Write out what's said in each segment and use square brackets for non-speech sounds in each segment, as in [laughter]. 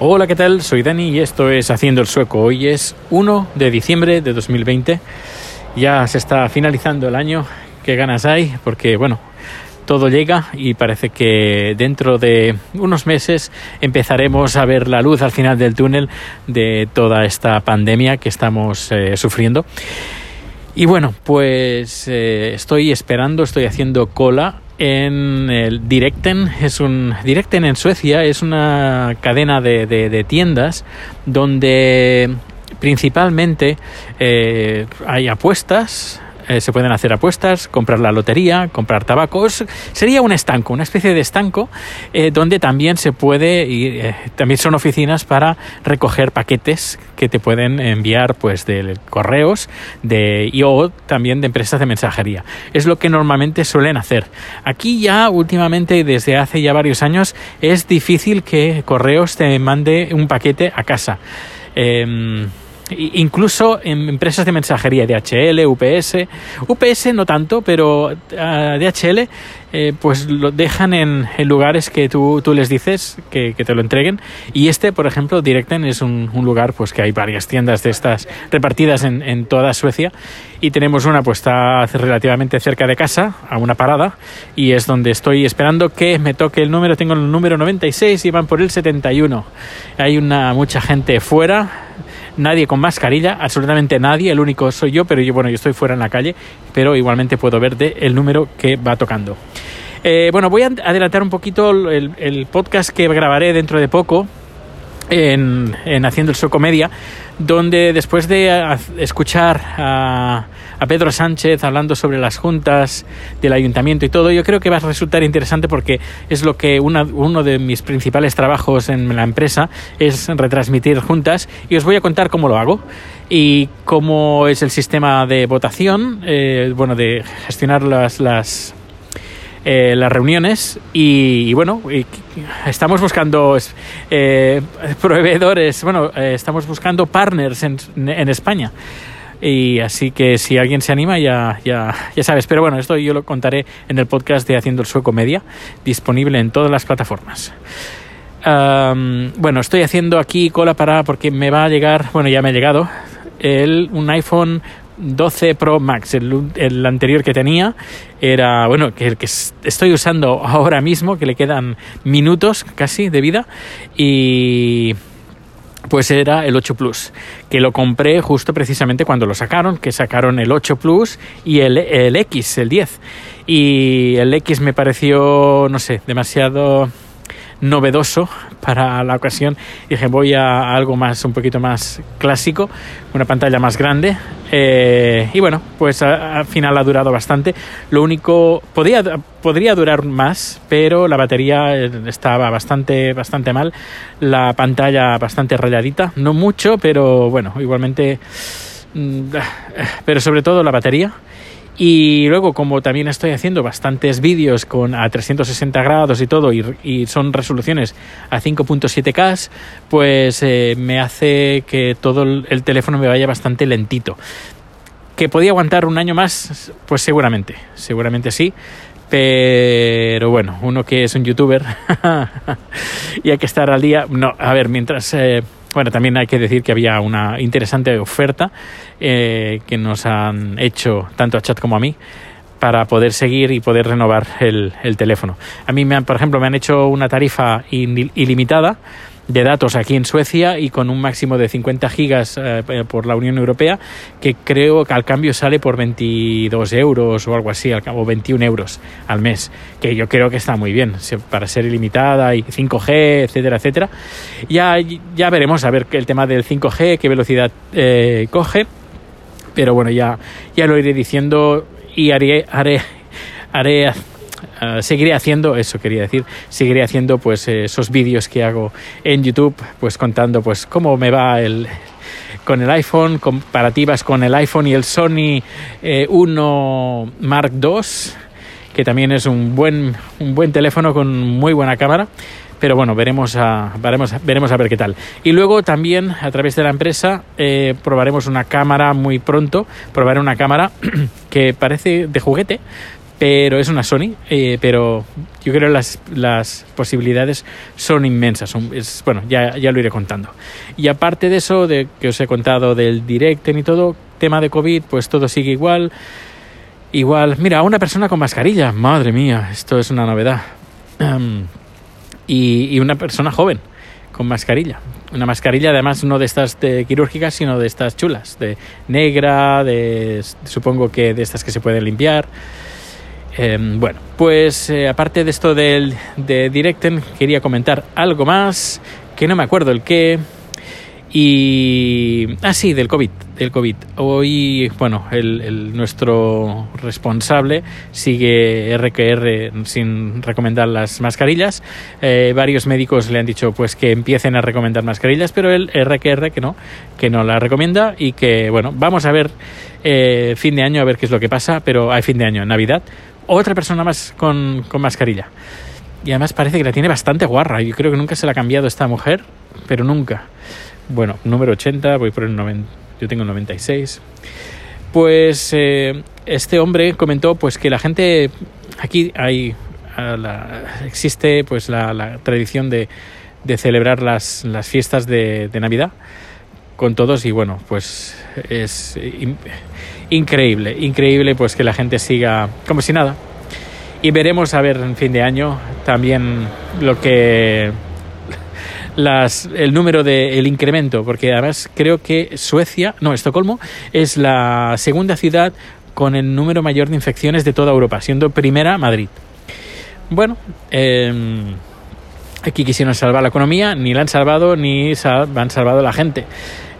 Hola, ¿qué tal? Soy Dani y esto es Haciendo el Sueco. Hoy es 1 de diciembre de 2020. Ya se está finalizando el año. ¿Qué ganas hay? Porque, bueno, todo llega y parece que dentro de unos meses empezaremos a ver la luz al final del túnel de toda esta pandemia que estamos eh, sufriendo. Y bueno, pues eh, estoy esperando, estoy haciendo cola en el Directen. Es un Directen en Suecia es una cadena de, tiendas donde principalmente eh, hay apuestas eh, se pueden hacer apuestas, comprar la lotería, comprar tabacos. Sería un estanco, una especie de estanco eh, donde también se puede, y eh, también son oficinas para recoger paquetes que te pueden enviar pues de correos de, y o también de empresas de mensajería. Es lo que normalmente suelen hacer. Aquí ya últimamente, desde hace ya varios años, es difícil que correos te mande un paquete a casa. Em, incluso en empresas de mensajería, DHL, UPS, UPS no tanto, pero ah, DHL eh, pues lo dejan en, lugares que tú, tú les dices que, te lo entreguen y este, por ejemplo, Directen es un, lugar pues que hay varias tiendas de estas repartidas en, en toda Suecia y tenemos una pues está relativamente cerca de casa, a una parada y es donde estoy esperando que me toque el número, tengo el número 96 y van por el 71. Hay una mucha gente fuera nadie con mascarilla, absolutamente nadie, el único soy yo, pero yo, bueno, yo estoy fuera en la calle, pero igualmente puedo ver el número que va tocando. Eh, bueno, voy a adelantar un poquito el, podcast que grabaré dentro de poco en, en Haciendo el Show Comedia, donde después de escuchar a, Pedro Sánchez hablando sobre las juntas del ayuntamiento y todo, yo creo que va a resultar interesante porque es lo que uno de mis principales trabajos en la empresa es retransmitir juntas y os voy a contar cómo lo hago y cómo es el sistema de votación, eh, bueno, de gestionar las eh, las reuniones y, bueno, estamos buscando eh, proveedores, bueno, eh, estamos buscando partners en, en, España. Y así que si alguien se anima ya, ya, ya sabes. Pero bueno, esto yo lo contaré en el podcast de Haciendo el Sueco Media, disponible en todas las plataformas. bueno, estoy haciendo aquí cola para porque me va a llegar, bueno, ya me ha llegado el, un iPhone 12 Pro Max. El, anterior que tenía era, bueno, que el que estoy usando ahora mismo, que le quedan minutos casi de vida. Y pues era el 8 Plus, que lo compré justo precisamente cuando lo sacaron, que sacaron el 8 Plus y el, el X, el 10. Y el X me pareció, no sé, demasiado novedoso para la ocasión. Dije, voy a algo más, un poquito más clásico, una pantalla más grande. Eh, y bueno, pues al final ha durado bastante. Lo único, podía, podría durar más, pero la batería estaba bastante, bastante mal. La pantalla bastante rayadita, no mucho, pero bueno, igualmente. Mm, pero sobre todo la batería y luego, como también estoy haciendo bastantes vídeos con a 360 grados y todo, y, son resoluciones a 5.7K, pues eh, me hace que todo el, teléfono me vaya bastante lentito. ¿Que podía aguantar un año más? Pues seguramente, seguramente sí. Pero bueno, uno que es un youtuber [laughs] y hay que estar al día. No, a ver, mientras. Eh, bueno, también hay que decir que había una interesante oferta eh, que nos han hecho tanto a Chat como a mí para poder seguir y poder renovar el, el teléfono. A mí, me han, por ejemplo, me han hecho una tarifa ilimitada de datos aquí en Suecia y con un máximo de 50 gigas eh, eh, por la Unión Europea, que creo que al cambio sale por 22 euros o algo así, o 21 euros al mes, que yo creo que está muy bien para ser ilimitada y 5G, etcétera, etcétera. Ya, ya veremos a ver el tema del 5G, qué velocidad eh, coge, pero bueno, ya, ya lo iré diciendo y haré, haré, haré Ah, seguiré haciendo eso quería decir seguiré haciendo pues esos vídeos que hago en YouTube pues contando pues cómo me va el con el iPhone comparativas con el iPhone y el Sony 1 eh, Mark II que también es un buen un buen teléfono con muy buena cámara pero bueno, veremos a, veremos, veremos a ver qué tal. Y luego también a través de la empresa eh, probaremos una cámara muy pronto, probaré una cámara [clears throat] que parece de juguete, pero es una Sony, eh, pero yo creo que las, las posibilidades son inmensas. Bueno, ya, ya lo iré contando. Y aparte de eso, de que os he contado del Directen y todo, tema de COVID, pues todo sigue igual. Igual, mira, una persona con mascarilla, madre mía, esto es una novedad. Um, [clears throat] y, y, una persona joven con mascarilla. Una mascarilla además no de estas de quirúrgicas, sino de estas chulas, de negra, de supongo que de estas que se pueden limpiar. Eh, bueno, pues eh, aparte de esto del, de Directen, quería comentar algo más, que no me acuerdo el qué. Y. Ah, sí, del COVID. Del COVID. Hoy, bueno, el, el, nuestro responsable sigue RQR sin recomendar las mascarillas. Eh, varios médicos le han dicho pues que empiecen a recomendar mascarillas, pero el RQR que no, que no la recomienda y que, bueno, vamos a ver eh, fin de año a ver qué es lo que pasa, pero hay fin de año, Navidad, otra persona más con, con mascarilla. Y además parece que la tiene bastante guarra. Yo creo que nunca se la ha cambiado esta mujer, pero nunca. Bueno, número 80, voy por el 90, yo tengo el 96. Pues eh, este hombre comentó pues que la gente aquí hay existe pues la, tradición de, de, celebrar las, las fiestas de, Navidad con todos y bueno pues es in, increíble increíble pues que la gente siga como si nada y veremos a ver en fin de año también lo que [laughs] las, el número del de, incremento, porque además creo que Suecia, no, Estocolmo, es la segunda ciudad con el número mayor de infecciones de toda Europa, siendo primera Madrid. Bueno, eh, aquí quisieron salvar la economía, ni la han salvado, ni han salvado la gente.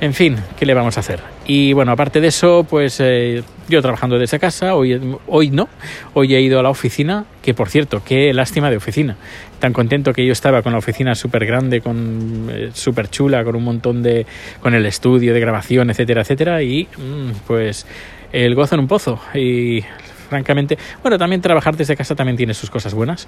En fin, ¿qué le vamos a hacer? Y bueno, aparte de eso, pues eh, yo trabajando desde casa, hoy, hoy no, hoy he ido a la oficina, que por cierto, qué lástima de oficina. Tan contento que yo estaba con la oficina súper grande, con eh, súper chula, con un montón de, con el estudio de grabación, etcétera, etcétera, y mmm, pues el gozo en un pozo. Y francamente, bueno, también trabajar desde casa también tiene sus cosas buenas.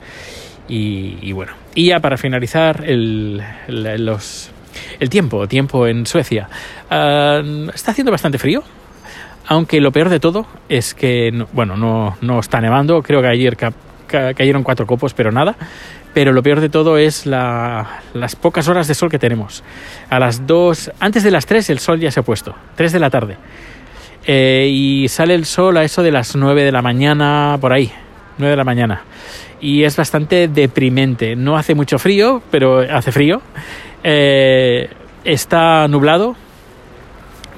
Y, bueno, y ya para finalizar, el, los el tiempo, tiempo en Suecia. Uh, está haciendo bastante frío, aunque lo peor de todo es que, no, bueno, no, no, está nevando. Creo que ayer ca ca cayeron cuatro copos, pero nada. Pero lo peor de todo es la, las pocas horas de sol que tenemos. A las dos, antes de las tres el sol ya se ha puesto, tres de la tarde. Eh, y sale el sol a eso de las nueve de la mañana, por ahí, nueve de la mañana. Y es bastante deprimente. No hace mucho frío, pero hace frío. Eh, está nublado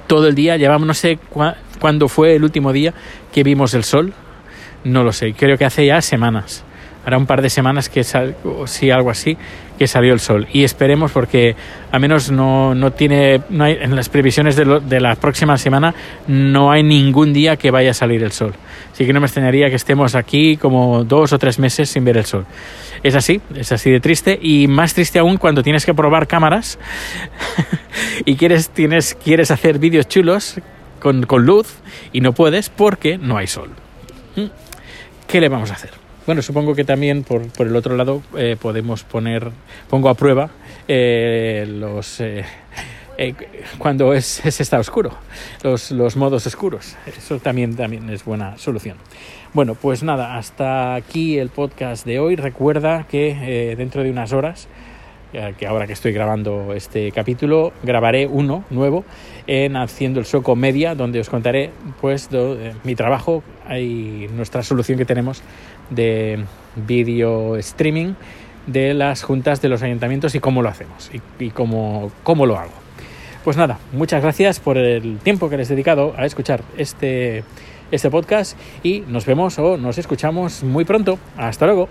todo el día. Llevamos, no sé cu cuándo fue el último día que vimos el sol. No lo sé, creo que hace ya semanas. Hará un par de semanas que sal, o sí, algo así, que salió el sol. Y esperemos porque al menos no, no tiene, no hay, en las previsiones de, lo, de la próxima semana no hay ningún día que vaya a salir el sol. Así que no me extrañaría que estemos aquí como dos o tres meses sin ver el sol. Es así, es así de triste y más triste aún cuando tienes que probar cámaras [laughs] y quieres, tienes, quieres hacer vídeos chulos con, con luz y no puedes porque no hay sol. ¿Qué le vamos a hacer? Bueno, supongo que también por, por el otro lado eh, podemos poner, pongo a prueba eh, los eh, eh, cuando es, es, está oscuro, los, los modos oscuros. Eso también, también es buena solución. Bueno, pues nada, hasta aquí el podcast de hoy. Recuerda que dentro de unas horas que ahora que estoy grabando este capítulo, grabaré uno nuevo en Haciendo el Sueco Media, donde os contaré pues eh, mi trabajo y nuestra solución que tenemos de vídeo streaming de las juntas de los ayuntamientos y cómo lo hacemos y, y cómo, cómo lo hago. Pues nada, muchas gracias por el tiempo que les he dedicado a escuchar este, este podcast y nos vemos o nos escuchamos muy pronto. Hasta luego.